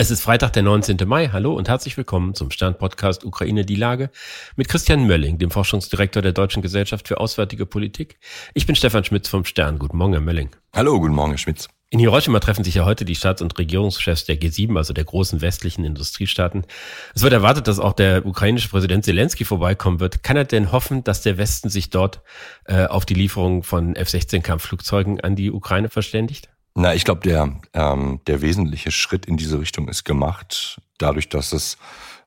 Es ist Freitag, der 19. Mai. Hallo und herzlich willkommen zum Stern-Podcast Ukraine die Lage mit Christian Mölling, dem Forschungsdirektor der Deutschen Gesellschaft für Auswärtige Politik. Ich bin Stefan Schmitz vom Stern. Guten Morgen, Herr Mölling. Hallo, guten Morgen, Herr Schmitz. In Hiroshima treffen sich ja heute die Staats- und Regierungschefs der G7, also der großen westlichen Industriestaaten. Es wird erwartet, dass auch der ukrainische Präsident Zelensky vorbeikommen wird. Kann er denn hoffen, dass der Westen sich dort äh, auf die Lieferung von F-16-Kampfflugzeugen an die Ukraine verständigt? Na, ich glaube, der, ähm, der wesentliche Schritt in diese Richtung ist gemacht, dadurch, dass es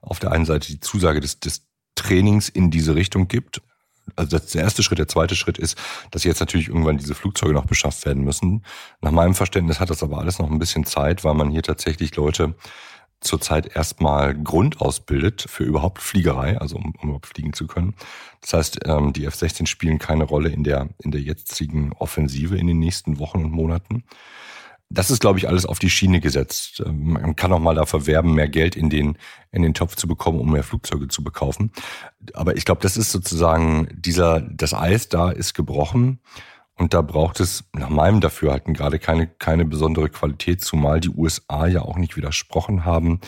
auf der einen Seite die Zusage des, des Trainings in diese Richtung gibt. Also das der erste Schritt. Der zweite Schritt ist, dass jetzt natürlich irgendwann diese Flugzeuge noch beschafft werden müssen. Nach meinem Verständnis hat das aber alles noch ein bisschen Zeit, weil man hier tatsächlich Leute zurzeit erstmal Grund ausbildet für überhaupt Fliegerei, also um, um überhaupt fliegen zu können. Das heißt, ähm, die F-16 spielen keine Rolle in der, in der jetzigen Offensive in den nächsten Wochen und Monaten. Das ist, glaube ich, alles auf die Schiene gesetzt. Ähm, man kann auch mal dafür werben, mehr Geld in den, in den Topf zu bekommen, um mehr Flugzeuge zu bekaufen. Aber ich glaube, das ist sozusagen dieser, das Eis da ist gebrochen. Und da braucht es nach meinem Dafürhalten gerade keine, keine besondere Qualität, zumal die USA ja auch nicht widersprochen haben,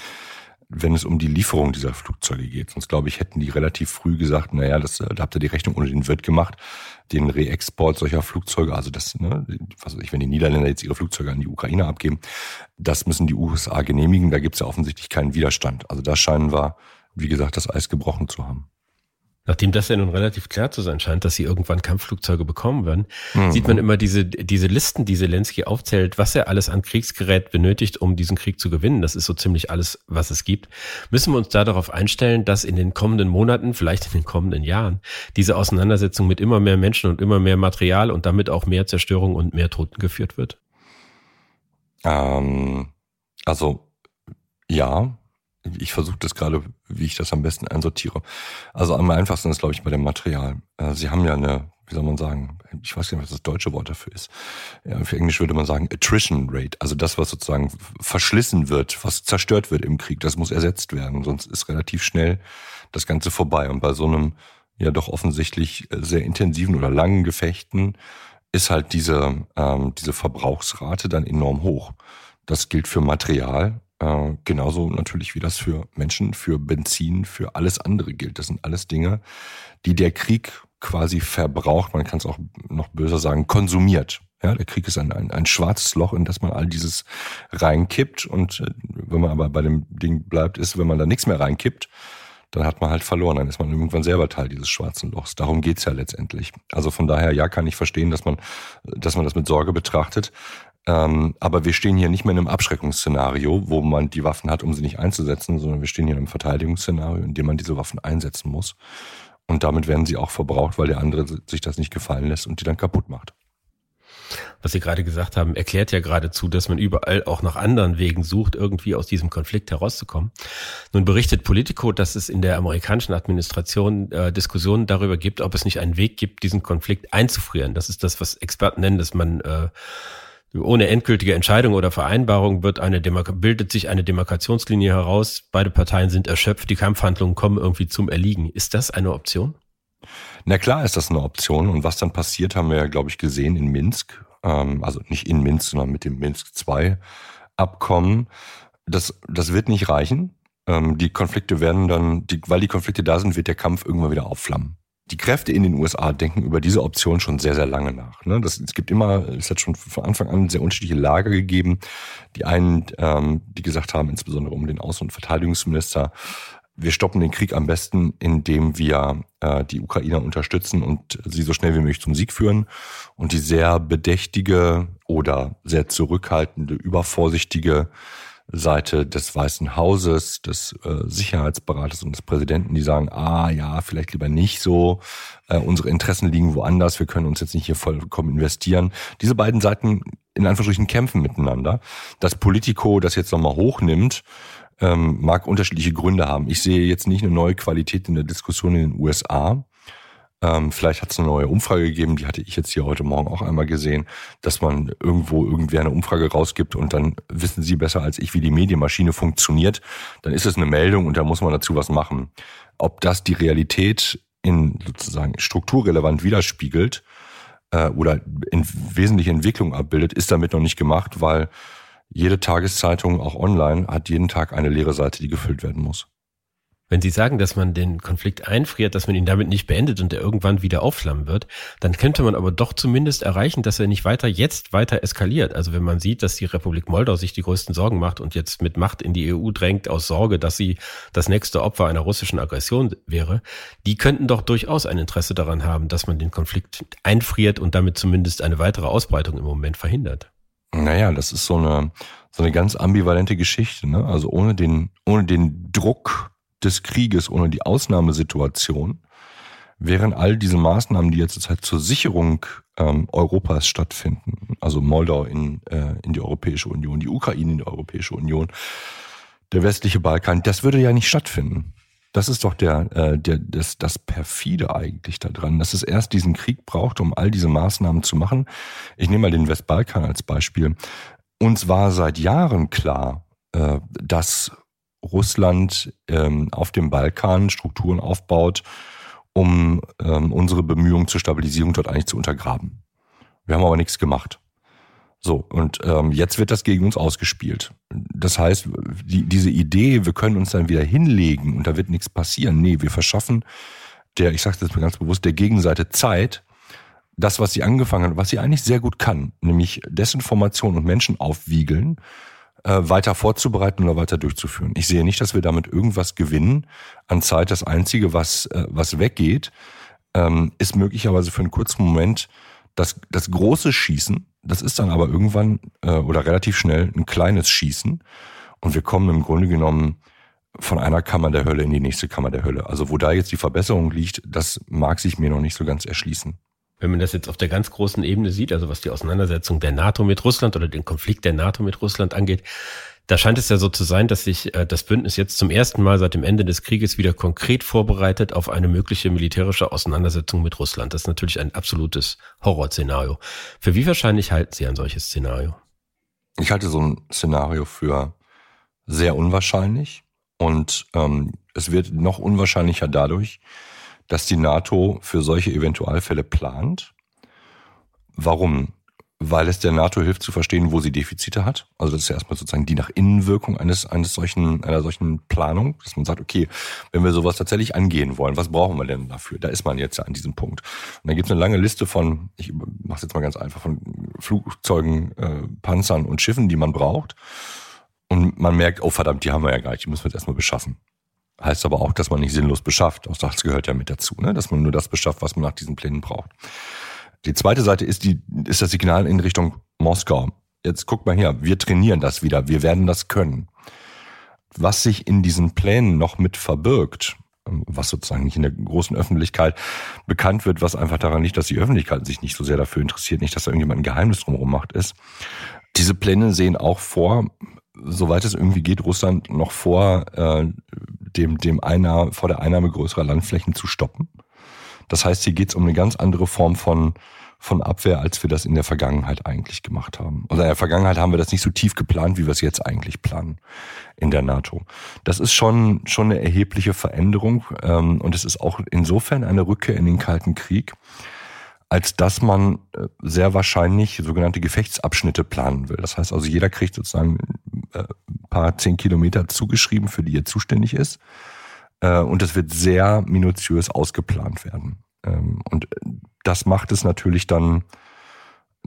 wenn es um die Lieferung dieser Flugzeuge geht. Sonst glaube ich, hätten die relativ früh gesagt, naja, das, da habt ihr die Rechnung ohne den Wirt gemacht, den Reexport solcher Flugzeuge, also das, ne, was weiß ich, wenn die Niederländer jetzt ihre Flugzeuge an die Ukraine abgeben, das müssen die USA genehmigen, da gibt es ja offensichtlich keinen Widerstand. Also da scheinen wir, wie gesagt, das Eis gebrochen zu haben. Nachdem das ja nun relativ klar zu sein scheint, dass sie irgendwann Kampfflugzeuge bekommen werden, mhm. sieht man immer diese, diese Listen, die Zelensky aufzählt, was er alles an Kriegsgerät benötigt, um diesen Krieg zu gewinnen. Das ist so ziemlich alles, was es gibt. Müssen wir uns da darauf einstellen, dass in den kommenden Monaten, vielleicht in den kommenden Jahren, diese Auseinandersetzung mit immer mehr Menschen und immer mehr Material und damit auch mehr Zerstörung und mehr Toten geführt wird? Ähm, also, ja, ich versuche das gerade, wie ich das am besten einsortiere. Also am einfachsten ist, glaube ich, bei dem Material. Äh, Sie haben ja eine, wie soll man sagen, ich weiß nicht, was das deutsche Wort dafür ist. Ja, für Englisch würde man sagen Attrition Rate. Also das, was sozusagen verschlissen wird, was zerstört wird im Krieg, das muss ersetzt werden. Sonst ist relativ schnell das Ganze vorbei. Und bei so einem ja doch offensichtlich sehr intensiven oder langen Gefechten ist halt diese, ähm, diese Verbrauchsrate dann enorm hoch. Das gilt für Material, äh, genauso natürlich wie das für Menschen, für Benzin, für alles andere gilt. Das sind alles Dinge, die der Krieg quasi verbraucht. Man kann es auch noch böser sagen, konsumiert. Ja, der Krieg ist ein, ein, ein schwarzes Loch, in das man all dieses reinkippt. Und äh, wenn man aber bei dem Ding bleibt, ist, wenn man da nichts mehr reinkippt, dann hat man halt verloren. Dann ist man irgendwann selber Teil dieses schwarzen Lochs. Darum geht's ja letztendlich. Also von daher, ja, kann ich verstehen, dass man, dass man das mit Sorge betrachtet. Ähm, aber wir stehen hier nicht mehr in einem Abschreckungsszenario, wo man die Waffen hat, um sie nicht einzusetzen, sondern wir stehen hier in einem Verteidigungsszenario, in dem man diese Waffen einsetzen muss. Und damit werden sie auch verbraucht, weil der andere sich das nicht gefallen lässt und die dann kaputt macht. Was Sie gerade gesagt haben, erklärt ja geradezu, dass man überall auch nach anderen Wegen sucht, irgendwie aus diesem Konflikt herauszukommen. Nun berichtet Politico, dass es in der amerikanischen Administration äh, Diskussionen darüber gibt, ob es nicht einen Weg gibt, diesen Konflikt einzufrieren. Das ist das, was Experten nennen, dass man äh, ohne endgültige Entscheidung oder Vereinbarung wird eine Demark bildet sich eine Demarkationslinie heraus. Beide Parteien sind erschöpft, die Kampfhandlungen kommen irgendwie zum Erliegen. Ist das eine Option? Na klar ist das eine Option. Und was dann passiert, haben wir ja, glaube ich, gesehen in Minsk. Ähm, also nicht in Minsk, sondern mit dem Minsk II Abkommen. Das, das wird nicht reichen. Ähm, die Konflikte werden dann, die, weil die Konflikte da sind, wird der Kampf irgendwann wieder aufflammen die Kräfte in den USA denken über diese Option schon sehr, sehr lange nach. Ne? Das, es gibt immer, es hat schon von Anfang an sehr unterschiedliche Lager gegeben. Die einen, ähm, die gesagt haben, insbesondere um den Außen- und Verteidigungsminister, wir stoppen den Krieg am besten, indem wir äh, die Ukrainer unterstützen und sie so schnell wie möglich zum Sieg führen. Und die sehr bedächtige oder sehr zurückhaltende, übervorsichtige Seite des Weißen Hauses, des äh, Sicherheitsberates und des Präsidenten, die sagen, ah ja, vielleicht lieber nicht so, äh, unsere Interessen liegen woanders, wir können uns jetzt nicht hier vollkommen investieren. Diese beiden Seiten in Anführungsstrichen kämpfen miteinander. Das Politico, das jetzt nochmal hochnimmt, ähm, mag unterschiedliche Gründe haben. Ich sehe jetzt nicht eine neue Qualität in der Diskussion in den USA. Ähm, vielleicht hat es eine neue Umfrage gegeben, die hatte ich jetzt hier heute Morgen auch einmal gesehen, dass man irgendwo irgendwer eine Umfrage rausgibt und dann wissen Sie besser als ich, wie die Medienmaschine funktioniert. Dann ist es eine Meldung und da muss man dazu was machen. Ob das die Realität in sozusagen strukturrelevant widerspiegelt äh, oder in wesentliche Entwicklung abbildet, ist damit noch nicht gemacht, weil Jede Tageszeitung, auch online, hat jeden Tag eine leere Seite, die gefüllt werden muss. Wenn Sie sagen, dass man den Konflikt einfriert, dass man ihn damit nicht beendet und er irgendwann wieder aufflammen wird, dann könnte man aber doch zumindest erreichen, dass er nicht weiter jetzt weiter eskaliert. Also wenn man sieht, dass die Republik Moldau sich die größten Sorgen macht und jetzt mit Macht in die EU drängt aus Sorge, dass sie das nächste Opfer einer russischen Aggression wäre, die könnten doch durchaus ein Interesse daran haben, dass man den Konflikt einfriert und damit zumindest eine weitere Ausbreitung im Moment verhindert. Naja, das ist so eine, so eine ganz ambivalente Geschichte. Ne? Also ohne den, ohne den Druck des Krieges, ohne die Ausnahmesituation, wären all diese Maßnahmen, die jetzt halt zur Sicherung ähm, Europas stattfinden, also Moldau in, äh, in die Europäische Union, die Ukraine in die Europäische Union, der westliche Balkan, das würde ja nicht stattfinden. Das ist doch der, äh, der, das, das perfide eigentlich daran, dass es erst diesen Krieg braucht, um all diese Maßnahmen zu machen. Ich nehme mal den Westbalkan als Beispiel. Uns war seit Jahren klar, äh, dass Russland ähm, auf dem Balkan Strukturen aufbaut, um ähm, unsere Bemühungen zur Stabilisierung dort eigentlich zu untergraben. Wir haben aber nichts gemacht. So, und ähm, jetzt wird das gegen uns ausgespielt. Das heißt, die, diese Idee, wir können uns dann wieder hinlegen und da wird nichts passieren. Nee, wir verschaffen der, ich sage das ganz bewusst, der Gegenseite Zeit, das, was sie angefangen hat, was sie eigentlich sehr gut kann, nämlich Desinformation und Menschen aufwiegeln, äh, weiter vorzubereiten oder weiter durchzuführen. Ich sehe nicht, dass wir damit irgendwas gewinnen an Zeit. Das Einzige, was, äh, was weggeht, ähm, ist möglicherweise für einen kurzen Moment das, das große Schießen. Das ist dann aber irgendwann äh, oder relativ schnell ein kleines Schießen. Und wir kommen im Grunde genommen von einer Kammer der Hölle in die nächste Kammer der Hölle. Also wo da jetzt die Verbesserung liegt, das mag sich mir noch nicht so ganz erschließen. Wenn man das jetzt auf der ganz großen Ebene sieht, also was die Auseinandersetzung der NATO mit Russland oder den Konflikt der NATO mit Russland angeht, da scheint es ja so zu sein, dass sich äh, das Bündnis jetzt zum ersten Mal seit dem Ende des Krieges wieder konkret vorbereitet auf eine mögliche militärische Auseinandersetzung mit Russland. Das ist natürlich ein absolutes Horrorszenario. Für wie wahrscheinlich halten Sie ein solches Szenario? Ich halte so ein Szenario für sehr unwahrscheinlich und ähm, es wird noch unwahrscheinlicher dadurch, dass die NATO für solche Eventualfälle plant. Warum? Weil es der NATO hilft zu verstehen, wo sie Defizite hat. Also das ist ja erstmal sozusagen die nach Innenwirkung eines, eines solchen, einer solchen Planung, dass man sagt, okay, wenn wir sowas tatsächlich angehen wollen, was brauchen wir denn dafür? Da ist man jetzt ja an diesem Punkt. Und dann gibt es eine lange Liste von, ich mache es jetzt mal ganz einfach, von Flugzeugen, äh, Panzern und Schiffen, die man braucht. Und man merkt, oh verdammt, die haben wir ja gar nicht, die müssen wir jetzt erstmal beschaffen. Heißt aber auch, dass man nicht sinnlos beschafft. Auch das gehört ja mit dazu, ne? dass man nur das beschafft, was man nach diesen Plänen braucht. Die zweite Seite ist, die, ist das Signal in Richtung Moskau. Jetzt guck mal her, wir trainieren das wieder, wir werden das können. Was sich in diesen Plänen noch mit verbirgt, was sozusagen nicht in der großen Öffentlichkeit bekannt wird, was einfach daran liegt, dass die Öffentlichkeit sich nicht so sehr dafür interessiert, nicht, dass da irgendjemand ein Geheimnis drumherum macht, ist. Diese Pläne sehen auch vor, soweit es irgendwie geht, Russland noch vor äh, dem, dem Einnahme, vor der Einnahme größerer Landflächen zu stoppen. Das heißt, hier geht es um eine ganz andere Form von, von Abwehr, als wir das in der Vergangenheit eigentlich gemacht haben. Also in der Vergangenheit haben wir das nicht so tief geplant, wie wir es jetzt eigentlich planen in der NATO. Das ist schon, schon eine erhebliche Veränderung ähm, und es ist auch insofern eine Rückkehr in den Kalten Krieg, als dass man äh, sehr wahrscheinlich sogenannte Gefechtsabschnitte planen will. Das heißt also, jeder kriegt sozusagen äh, paar zehn Kilometer zugeschrieben, für die er zuständig ist. Äh, und es wird sehr minutiös ausgeplant werden. Ähm, und das macht es natürlich dann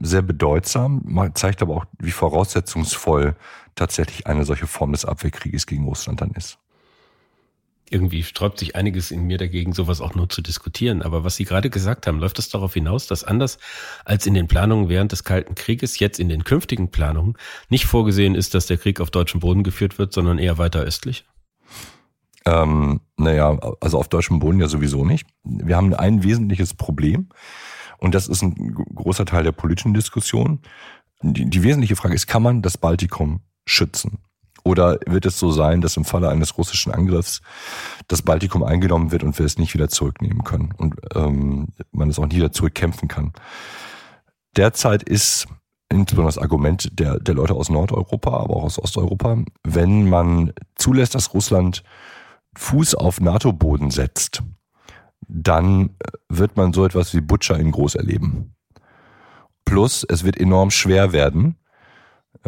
sehr bedeutsam, zeigt aber auch, wie voraussetzungsvoll tatsächlich eine solche Form des Abwehrkrieges gegen Russland dann ist irgendwie sträubt sich einiges in mir dagegen, sowas auch nur zu diskutieren. Aber was Sie gerade gesagt haben, läuft es darauf hinaus, dass anders als in den Planungen während des Kalten Krieges jetzt in den künftigen Planungen nicht vorgesehen ist, dass der Krieg auf deutschem Boden geführt wird, sondern eher weiter östlich? Ähm, naja, also auf deutschem Boden ja sowieso nicht. Wir haben ein wesentliches Problem und das ist ein großer Teil der politischen Diskussion. Die, die wesentliche Frage ist, kann man das Baltikum schützen? Oder wird es so sein, dass im Falle eines russischen Angriffs das Baltikum eingenommen wird und wir es nicht wieder zurücknehmen können und ähm, man es auch nie wieder zurückkämpfen kann? Derzeit ist insbesondere das Argument der, der Leute aus Nordeuropa, aber auch aus Osteuropa, wenn man zulässt, dass Russland Fuß auf NATO-Boden setzt, dann wird man so etwas wie Butcher in groß erleben. Plus, es wird enorm schwer werden,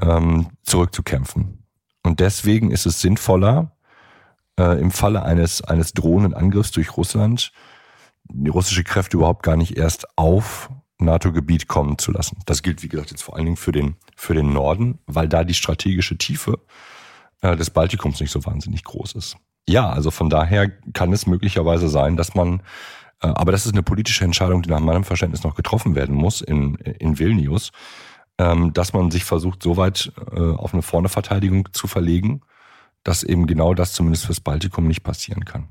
ähm, zurückzukämpfen. Und deswegen ist es sinnvoller, äh, im Falle eines, eines drohenden Angriffs durch Russland die russische Kräfte überhaupt gar nicht erst auf NATO-Gebiet kommen zu lassen. Das gilt, wie gesagt, jetzt vor allen Dingen für den, für den Norden, weil da die strategische Tiefe äh, des Baltikums nicht so wahnsinnig groß ist. Ja, also von daher kann es möglicherweise sein, dass man, äh, aber das ist eine politische Entscheidung, die nach meinem Verständnis noch getroffen werden muss in, in Vilnius, dass man sich versucht, so weit äh, auf eine Vorne-Verteidigung zu verlegen, dass eben genau das zumindest fürs Baltikum nicht passieren kann.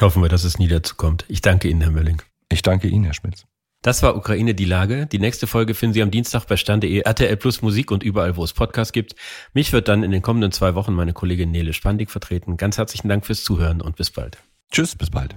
Hoffen wir, dass es nie dazu kommt. Ich danke Ihnen, Herr Mölling. Ich danke Ihnen, Herr Schmitz. Das war Ukraine die Lage. Die nächste Folge finden Sie am Dienstag bei Stand.de, RTL Plus Musik und überall, wo es Podcasts gibt. Mich wird dann in den kommenden zwei Wochen meine Kollegin Nele Spandig vertreten. Ganz herzlichen Dank fürs Zuhören und bis bald. Tschüss, bis bald.